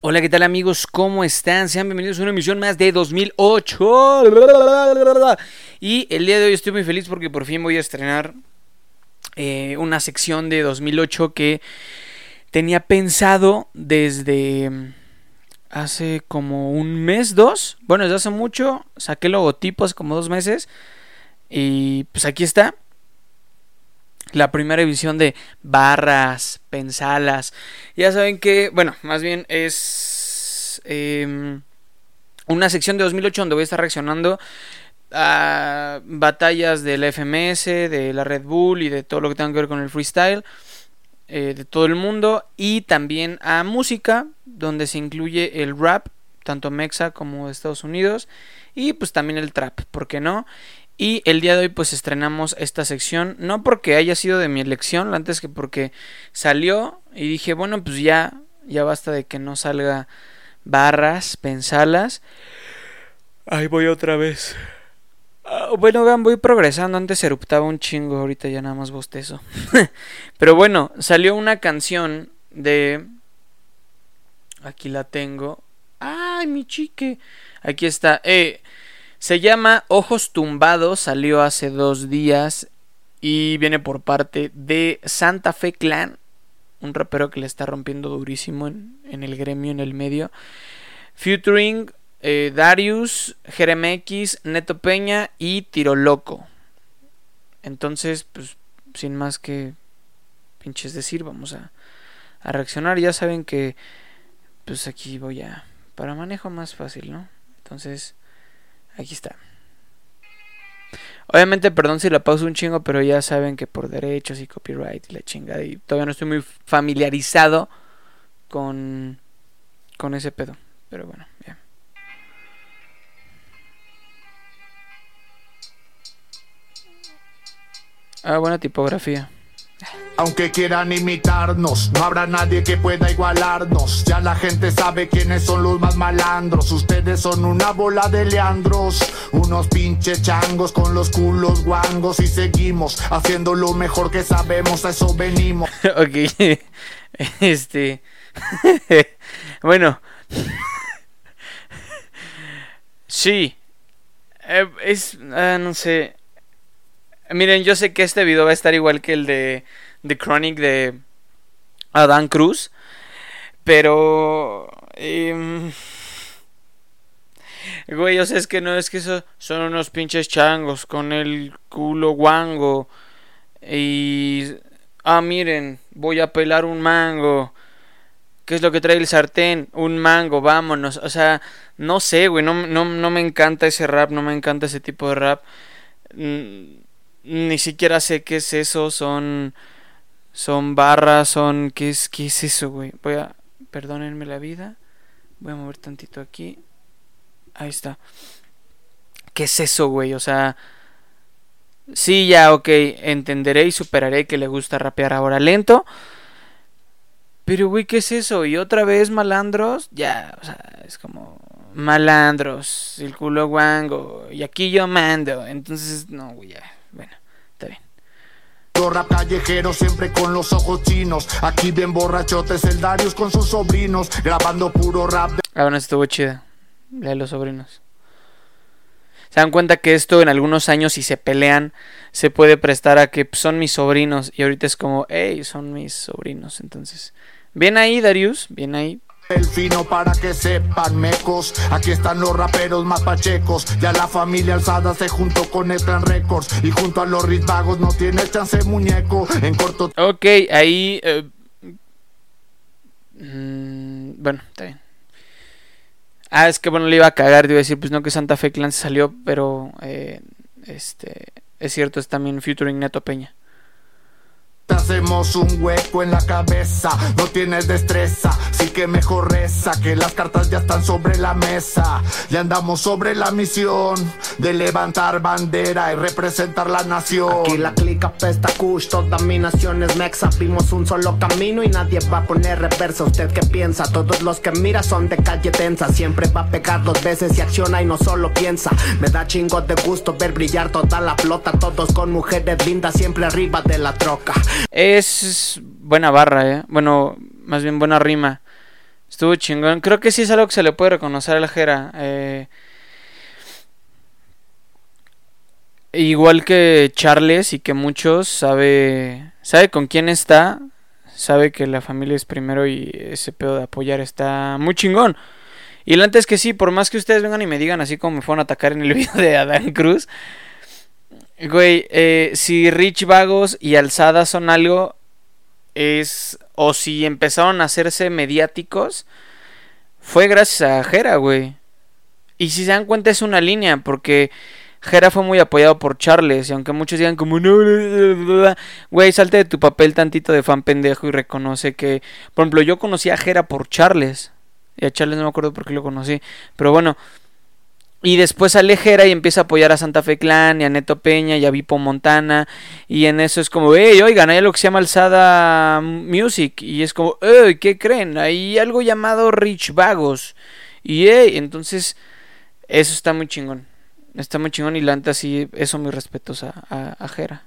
Hola, ¿qué tal amigos? ¿Cómo están? Sean bienvenidos a una emisión más de 2008. Y el día de hoy estoy muy feliz porque por fin voy a estrenar eh, una sección de 2008 que tenía pensado desde hace como un mes, dos. Bueno, desde hace mucho. Saqué el logotipo hace como dos meses. Y pues aquí está la primera edición de barras, pensalas. Ya saben que, bueno, más bien es em, una sección de 2008 donde voy a estar reaccionando a batallas del FMS, de la Red Bull y de todo lo que tenga que ver con el freestyle eh, de todo el mundo. Y también a música, donde se incluye el rap, tanto Mexa como Estados Unidos. Y pues también el trap, ¿por qué no? Y el día de hoy pues estrenamos esta sección, no porque haya sido de mi elección, antes que porque salió y dije, bueno, pues ya, ya basta de que no salga barras, pensalas. Ahí voy otra vez. Ah, bueno, vean, voy progresando. Antes eruptaba un chingo, ahorita ya nada más bostezo. Pero bueno, salió una canción de... Aquí la tengo. ¡Ay, mi chique! Aquí está. Eh, se llama Ojos Tumbados, salió hace dos días y viene por parte de Santa Fe Clan, un rapero que le está rompiendo durísimo en, el gremio, en el medio. Futuring, eh, Darius, X, Neto Peña y Tiro Loco. Entonces, pues, sin más que pinches decir, vamos a, a reaccionar. Ya saben que, pues aquí voy a, para manejo más fácil, ¿no? Entonces, Aquí está. Obviamente, perdón si la pauso un chingo, pero ya saben que por derechos y copyright y la chingada. Y todavía no estoy muy familiarizado con, con ese pedo. Pero bueno, bien. Ah, buena tipografía. Aunque quieran imitarnos, no habrá nadie que pueda igualarnos. Ya la gente sabe quiénes son los más malandros. Ustedes son una bola de leandros, unos pinches changos con los culos guangos. Y seguimos haciendo lo mejor que sabemos, a eso venimos. ok, este. bueno, sí, eh, es. Ah, no sé. Miren, yo sé que este video va a estar igual que el de The Chronic de Adán Cruz. Pero... Eh, güey, o sea, es que no es que eso son unos pinches changos con el culo guango. Y... Ah, miren, voy a pelar un mango. ¿Qué es lo que trae el sartén? Un mango, vámonos. O sea, no sé, güey, no, no, no me encanta ese rap, no me encanta ese tipo de rap. Ni siquiera sé qué es eso, son son barras, son... ¿Qué es, qué es eso, güey? Voy a... Perdónenme la vida. Voy a mover tantito aquí. Ahí está. ¿Qué es eso, güey? O sea... Sí, ya, ok. Entenderé y superaré que le gusta rapear ahora lento. Pero, güey, ¿qué es eso? Y otra vez malandros. Ya, o sea, es como... Malandros, el culo guango. Y aquí yo mando. Entonces, no, güey, ya. Bueno, está bien. Rap callejero siempre con los ojos chinos. Aquí bien borrachotes el Darius con sus sobrinos. Grabando puro rap. De... Ah, bueno, estuvo chida. La de los sobrinos. Se dan cuenta que esto en algunos años, si se pelean, se puede prestar a que son mis sobrinos. Y ahorita es como, hey, son mis sobrinos. Entonces, bien ahí, Darius, bien ahí. El fino para que sepan mecos. Aquí están los raperos más pachecos. Ya la familia alzada se juntó con el Clan Records. Y junto a los ritmagos no tiene chance muñeco. En corto. Ok, ahí. Eh, mm, bueno, está bien. Ah, es que bueno, le iba a cagar. Te iba a decir, pues no que Santa Fe Clan salió, pero. Eh, este. Es cierto, es también Futuring Neto Peña. Hacemos un hueco en la cabeza, no tienes destreza, sí que mejor reza, que las cartas ya están sobre la mesa. Ya andamos sobre la misión de levantar bandera y representar la nación. Aquí la clica pesta kush, toda mi nación es mexa. Vimos un solo camino y nadie va a poner reversa. ¿Usted qué piensa? Todos los que mira son de calle tensa. Siempre va a pegar dos veces y acciona y no solo piensa. Me da chingo de gusto ver brillar toda la flota. Todos con mujeres lindas, siempre arriba de la troca. Es buena barra, ¿eh? Bueno, más bien buena rima. Estuvo chingón. Creo que sí es algo que se le puede reconocer a la Jera. Eh, igual que Charles y que muchos sabe sabe con quién está, sabe que la familia es primero y ese pedo de apoyar está muy chingón. Y la antes que sí, por más que ustedes vengan y me digan así como me fueron a atacar en el video de Adán Cruz, güey, eh, si Rich Vagos y Alzada son algo, es. O si empezaron a hacerse mediáticos, fue gracias a Jera, güey. Y si se dan cuenta, es una línea, porque Jera fue muy apoyado por Charles. Y aunque muchos digan como, no, güey, salte de tu papel tantito de fan pendejo y reconoce que, por ejemplo, yo conocí a Jera por Charles. Y a Charles no me acuerdo por qué lo conocí. Pero bueno. Y después sale Jera y empieza a apoyar a Santa Fe Clan y a Neto Peña y a Vipo Montana. Y en eso es como, hey, oigan, hay algo que se llama Alzada Music. Y es como, hey, ¿qué creen? Hay algo llamado Rich Vagos. Y hey, entonces, eso está muy chingón. Está muy chingón y Lanta sí, eso mis respetos a, a.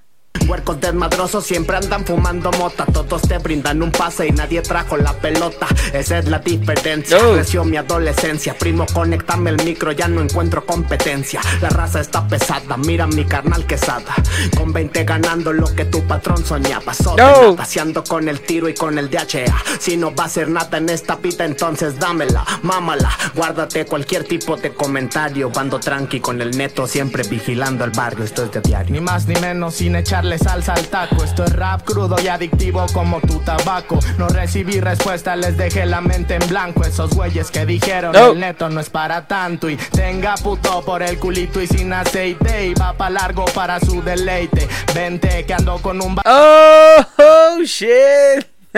Huercos desmadrosos siempre andan fumando mota. Todos te brindan un pase y nadie trajo la pelota. Esa es la diferencia. No. Creció mi adolescencia. Primo, conectame el micro, ya no encuentro competencia. La raza está pesada, mira mi carnal quesada. Con 20 ganando lo que tu patrón soñaba. Soy No. paseando con el tiro y con el DHA. Si no va a ser nada en esta pita, entonces dámela, mámala. Guárdate cualquier tipo de comentario. Bando tranqui con el neto, siempre vigilando el barrio. Esto es de diario. Ni más ni menos sin echarle salsa al taco. Esto es rap crudo y adictivo como tu tabaco. No recibí respuesta, les dejé la mente en blanco. Esos güeyes que dijeron No. el neto no es para tanto. Y tenga puto por el culito y sin aceite. Y va pa' largo para su deleite. Vente que ando con un ¡Oh, oh shit!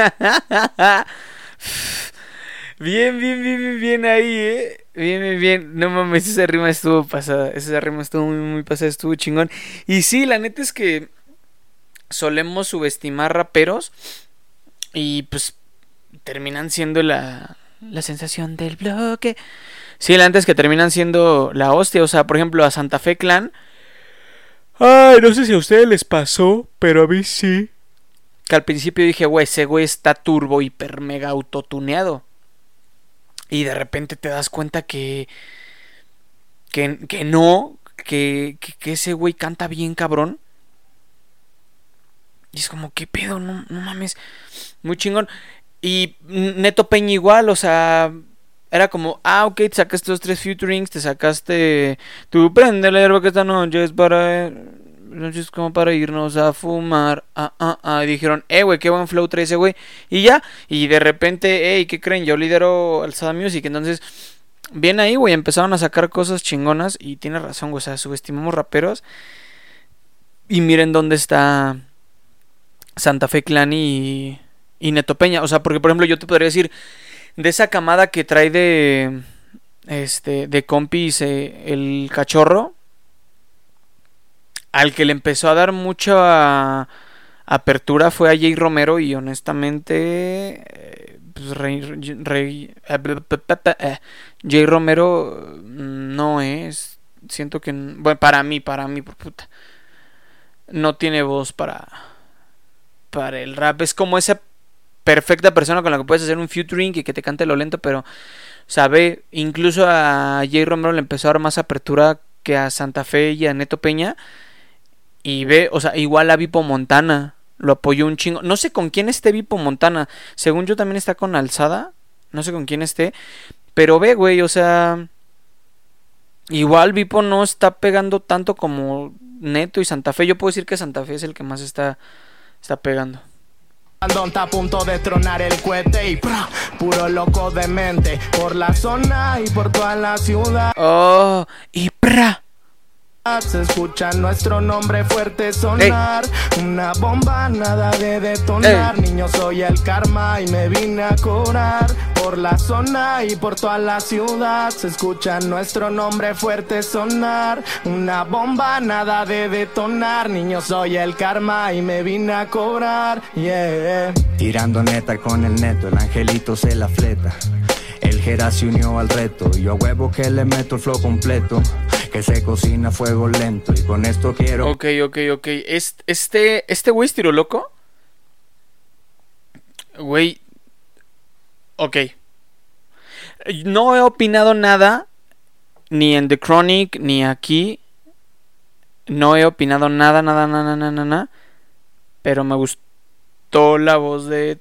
bien, bien, bien, bien, bien ahí, eh. Bien, bien, bien. No mames, esa rima estuvo pasada. Esa rima estuvo muy, muy pasada, estuvo chingón. Y sí, la neta es que solemos subestimar raperos y pues terminan siendo la, la sensación del bloque. Sí, la neta es que terminan siendo la hostia. O sea, por ejemplo, a Santa Fe Clan. Ay, no sé si a ustedes les pasó, pero a mí sí. Que al principio dije, güey, ese güey está turbo, hiper, mega autotuneado. Y de repente te das cuenta que. Que, que no. Que, que, que ese güey canta bien cabrón. Y es como, ¿qué pedo? No, mames. Muy chingón. Y Neto Peña igual, o sea. Era como, ah, ok, te sacaste los tres featurings, te sacaste. Tu prende la hierba que esta noche es para. Noches como para irnos a fumar. Ah, ah, ah. Y dijeron, eh, güey, qué buen flow trae ese güey. Y ya. Y de repente, hey, ¿qué creen? Yo lidero Alzada Music. Entonces, bien ahí, güey. Empezaron a sacar cosas chingonas. Y tiene razón, güey. O sea, subestimamos raperos. Y miren dónde está Santa Fe Clan y, y Neto Peña. O sea, porque por ejemplo yo te podría decir, de esa camada que trae de, este, de compis eh, el cachorro, al que le empezó a dar mucha apertura fue a Jay Romero y honestamente, pues, Rey- eh, Jay Romero mm, no es, siento que, bueno, para mí, para mí, por puta, no tiene voz para para el rap. Es como esa perfecta persona con la que puedes hacer un featuring y que te cante lo lento, pero sabe, incluso a Jay Romero le empezó a dar más apertura que a Santa Fe y a Neto Peña. Y ve, o sea, igual a Vipo Montana lo apoyó un chingo. No sé con quién esté Vipo Montana. Según yo también está con Alzada. No sé con quién esté. Pero ve, güey, o sea. Igual Vipo no está pegando tanto como Neto y Santa Fe. Yo puedo decir que Santa Fe es el que más está, está pegando. Andón está a punto de tronar el cohete y ¡pra! puro loco de mente por la zona y por toda la ciudad. Oh, y pra. Se escucha nuestro nombre fuerte sonar. Una bomba, nada de detonar. Niño, soy el karma y me vine a curar. Por la zona y por toda la ciudad. Se escucha nuestro nombre fuerte sonar. Una bomba, nada de detonar. Niño, soy el karma y me vine a cobrar. Yeah. Tirando neta con el neto, el angelito se la fleta. El Jera se unió al reto, yo a huevo que le meto el flow completo, que se cocina a fuego lento y con esto quiero Ok, ok, ok. Est- Este, este güey es tiro loco. Güey. Ok. No he opinado nada, ni en The Chronic, ni aquí. No he opinado nada, nada, nada, nada, nada. Pero me gustó la voz de.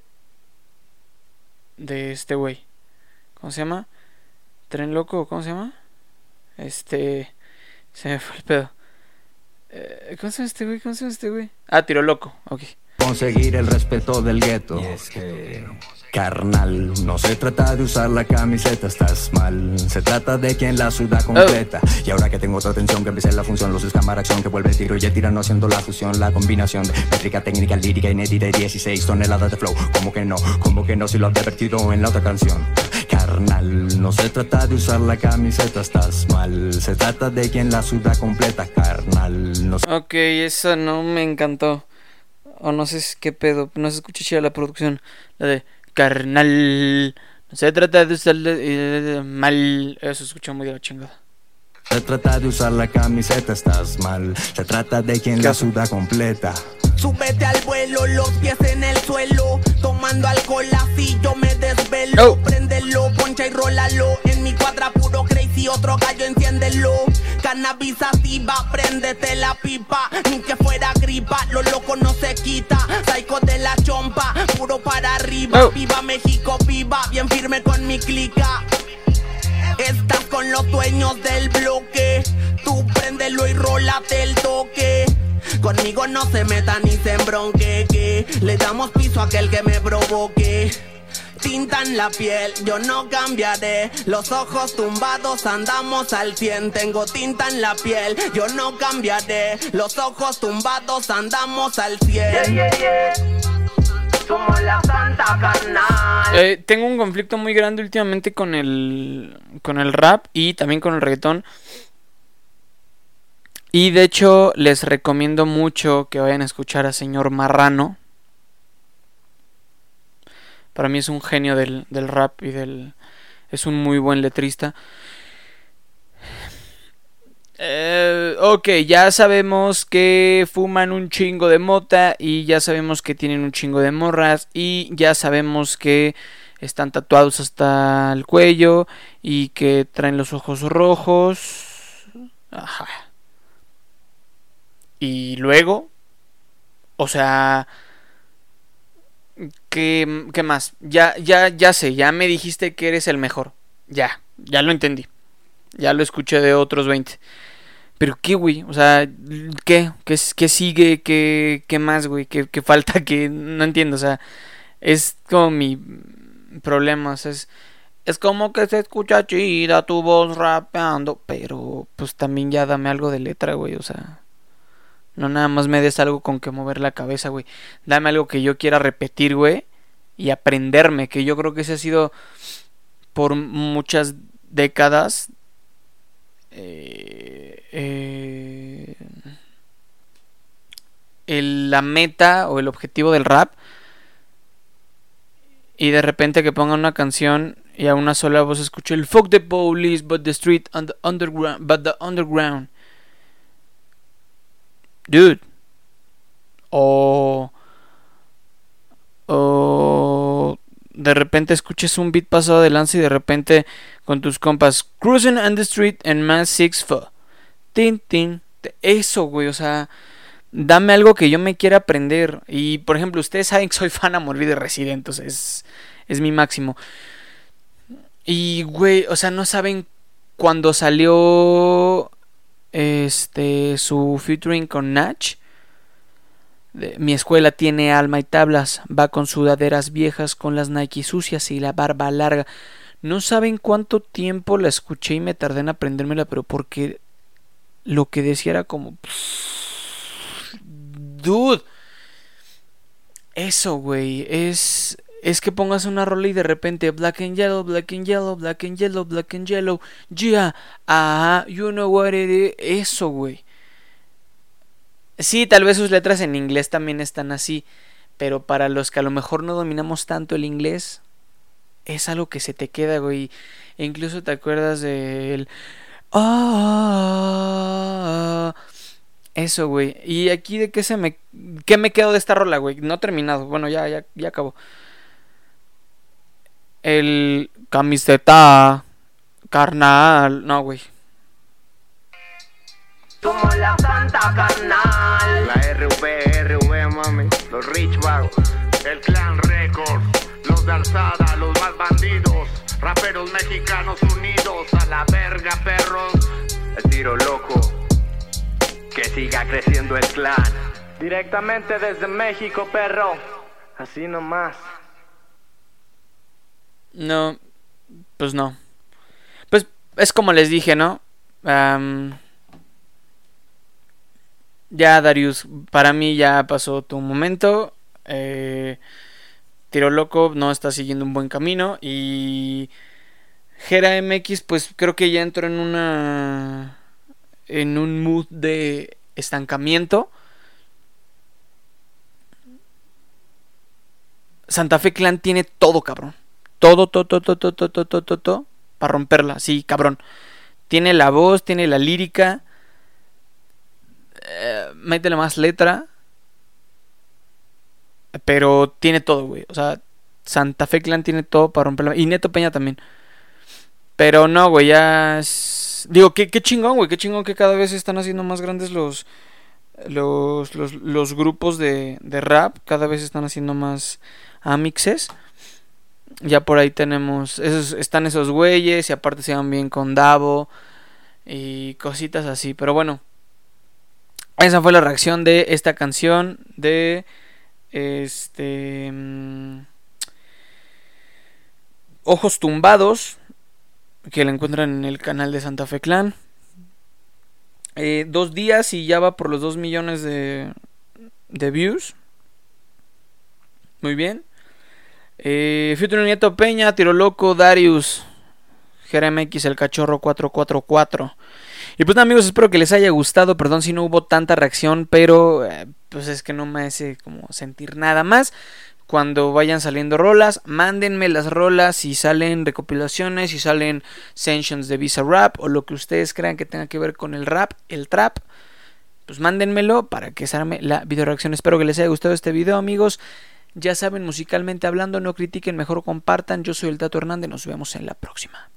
De este güey. ¿Cómo se llama? ¿Tren Loco? ¿Cómo se llama? Este. Se me fue el pedo. Eh, ¿Cómo se llama este güey? ¿Cómo se llama este güey? Ah, Tiro Loco. Ok. Conseguir el respeto del gueto. Y es que, carnal, no se trata de usar la camiseta, estás mal. Se trata de quien la suda completa. Y ahora que tengo otra atención, que empecé la función, los cámara acción, que vuelve tiro y tirano haciendo la fusión, la combinación de métrica, técnica, lírica, inédita y 16 toneladas de flow. Como que no, como que no, si lo has advertido en la otra canción. Carnal, no se trata de usar la camiseta, estás mal. Se trata de quien la suda completa, carnal. No Ok, eso no me encantó. O no sé qué pedo. No se escucha chida la producción. La de carnal. No se trata de usar eh, mal. Eso se escucha muy de la chingada. Se trata de usar la camiseta, estás mal. Se trata de quien la suda completa. Súbete al vuelo, los pies en el suelo. Tomando alcohol así yo me desvelo. Oh. Préndelo, poncha y rólalo. En mi cuadra puro crazy, otro gallo enciéndelo. Cannabis activa, préndete la pipa. Ni que fuera gripa, lo loco no se quita. Psycho de la chompa, puro para arriba. Oh. Viva México, viva, bien firme con mi clica. Estás con los dueños del bloque. Tú préndelo y rólate el toque. Conmigo no se meta ni se embronque. Que le damos piso a aquel que me provoque. Tintan la piel, yo no cambiaré. Los ojos tumbados andamos al 100. Tengo tinta en la piel, yo no cambiaré. Los ojos tumbados andamos al 100. Somos la santa carnal. Eh, tengo un conflicto muy grande últimamente con el con el rap y también con el reggaetón. Y de hecho les recomiendo mucho que vayan a escuchar a señor Marrano. Para mí es un genio del, del rap y del es un muy buen letrista. Eh, ok, ya sabemos que fuman un chingo de mota y ya sabemos que tienen un chingo de morras y ya sabemos que están tatuados hasta el cuello y que traen los ojos rojos. Ajá. Y luego, o sea, ¿qué, qué más? Ya, ya, ya sé, ya me dijiste que eres el mejor. Ya, ya lo entendí. Ya lo escuché de otros 20. Pero qué, güey, o sea, ¿qué? ¿Qué, qué sigue? ¿Qué, qué más, güey? ¿Qué, qué falta? Que no entiendo, o sea, es como mi problema, o sea, es, es como que se escucha chida tu voz rapeando, pero pues también ya dame algo de letra, güey, o sea, no nada más me des algo con que mover la cabeza, güey, dame algo que yo quiera repetir, güey, y aprenderme, que yo creo que ese ha sido por muchas décadas eh, eh, el- la meta o el objetivo del rap y de repente que pongan una canción y a una sola voz escuche el fuck the police but the street and the underground but the underground dude. O o de repente escuches un beat pasado de lanza y de repente con tus compas cruising on the street and man six foot tin tin eso güey o sea dame algo que yo me quiera aprender. Y por ejemplo ustedes saben que soy fan a morir de Resident es es mi máximo. Y güey o sea no saben cuando salió este su featuring con Natch mi escuela tiene alma y tablas, va con sudaderas viejas, con las Nike sucias y la barba larga. No saben cuánto tiempo la escuché y me tardé en aprendérmela, pero porque lo que decía era como... Dude. Eso, güey, es... Es que pongas una rola y de repente black and yellow, black and yellow, black and yellow, black and yellow, yeah, ajá, you know what it is. Eso, güey. Sí, tal vez sus letras en inglés también están así, pero para los que a lo mejor no dominamos tanto el inglés, es algo que se te queda, güey. Incluso te acuerdas del... Ah, eso, güey. ¿Y aquí de qué se me... ¿Qué me quedo de esta rola, güey? No terminado. Bueno, ya, ya, ya acabó. El Camiseta. Carnal. No, güey. Somos la santa carnal. La RV, RV, mami. Los Rich Vagos. El Clan Record, los de alzada, los más bandidos, raperos mexicanos unidos, a la verga perros. El tiro loco. Que siga creciendo el clan. Directamente desde México, perro. Así nomás. No, pues no. Pues es como les dije, ¿no? Ya, Darius, para mí ya pasó tu momento. Eh, Tiro Loco no está siguiendo un buen camino. Y Gera MX, pues creo que ya entró en una. En un mood de estancamiento. Santa Fe Clan tiene todo, cabrón todo, todo, todo, todo, todo, todo, todo, todo para romperla, sí, cabrón. Tiene la voz, tiene la lírica. Eh, métele más letra. Pero tiene todo, güey. O sea, Santa Fe Clan tiene todo para romperla. Y Neto Peña también. Pero no, güey, ya. Digo, qué, qué chingón, güey. Qué chingón que cada vez están haciendo más grandes los. Los, los, los grupos de, de rap cada vez están haciendo más amixes. Ya por ahí tenemos. Esos, están esos güeyes. Y aparte se van bien con Davo. Y cositas así. Pero bueno. Esa fue la reacción de esta canción. De. Este. mm, Ojos tumbados. Que la encuentran en el canal de Santa Fe Clan. Eh, dos días y ya va por los 2 millones de, de views. Muy bien. Eh, Nieto Peña, Tiro Loco, Darius, GRMX, el cachorro 444. Y pues nada, amigos, espero que les haya gustado. Perdón si no hubo tanta reacción, pero eh, pues es que no me hace como sentir nada más. Cuando vayan saliendo rolas, mándenme las rolas si salen recopilaciones, si salen sessions de Visa Rap o lo que ustedes crean que tenga que ver con el rap, el trap. Pues mándenmelo para que se arme la video reacción. Espero que les haya gustado este video, amigos. Ya saben, musicalmente hablando, no critiquen, mejor compartan. Yo soy el Tato Hernández, nos vemos en la próxima.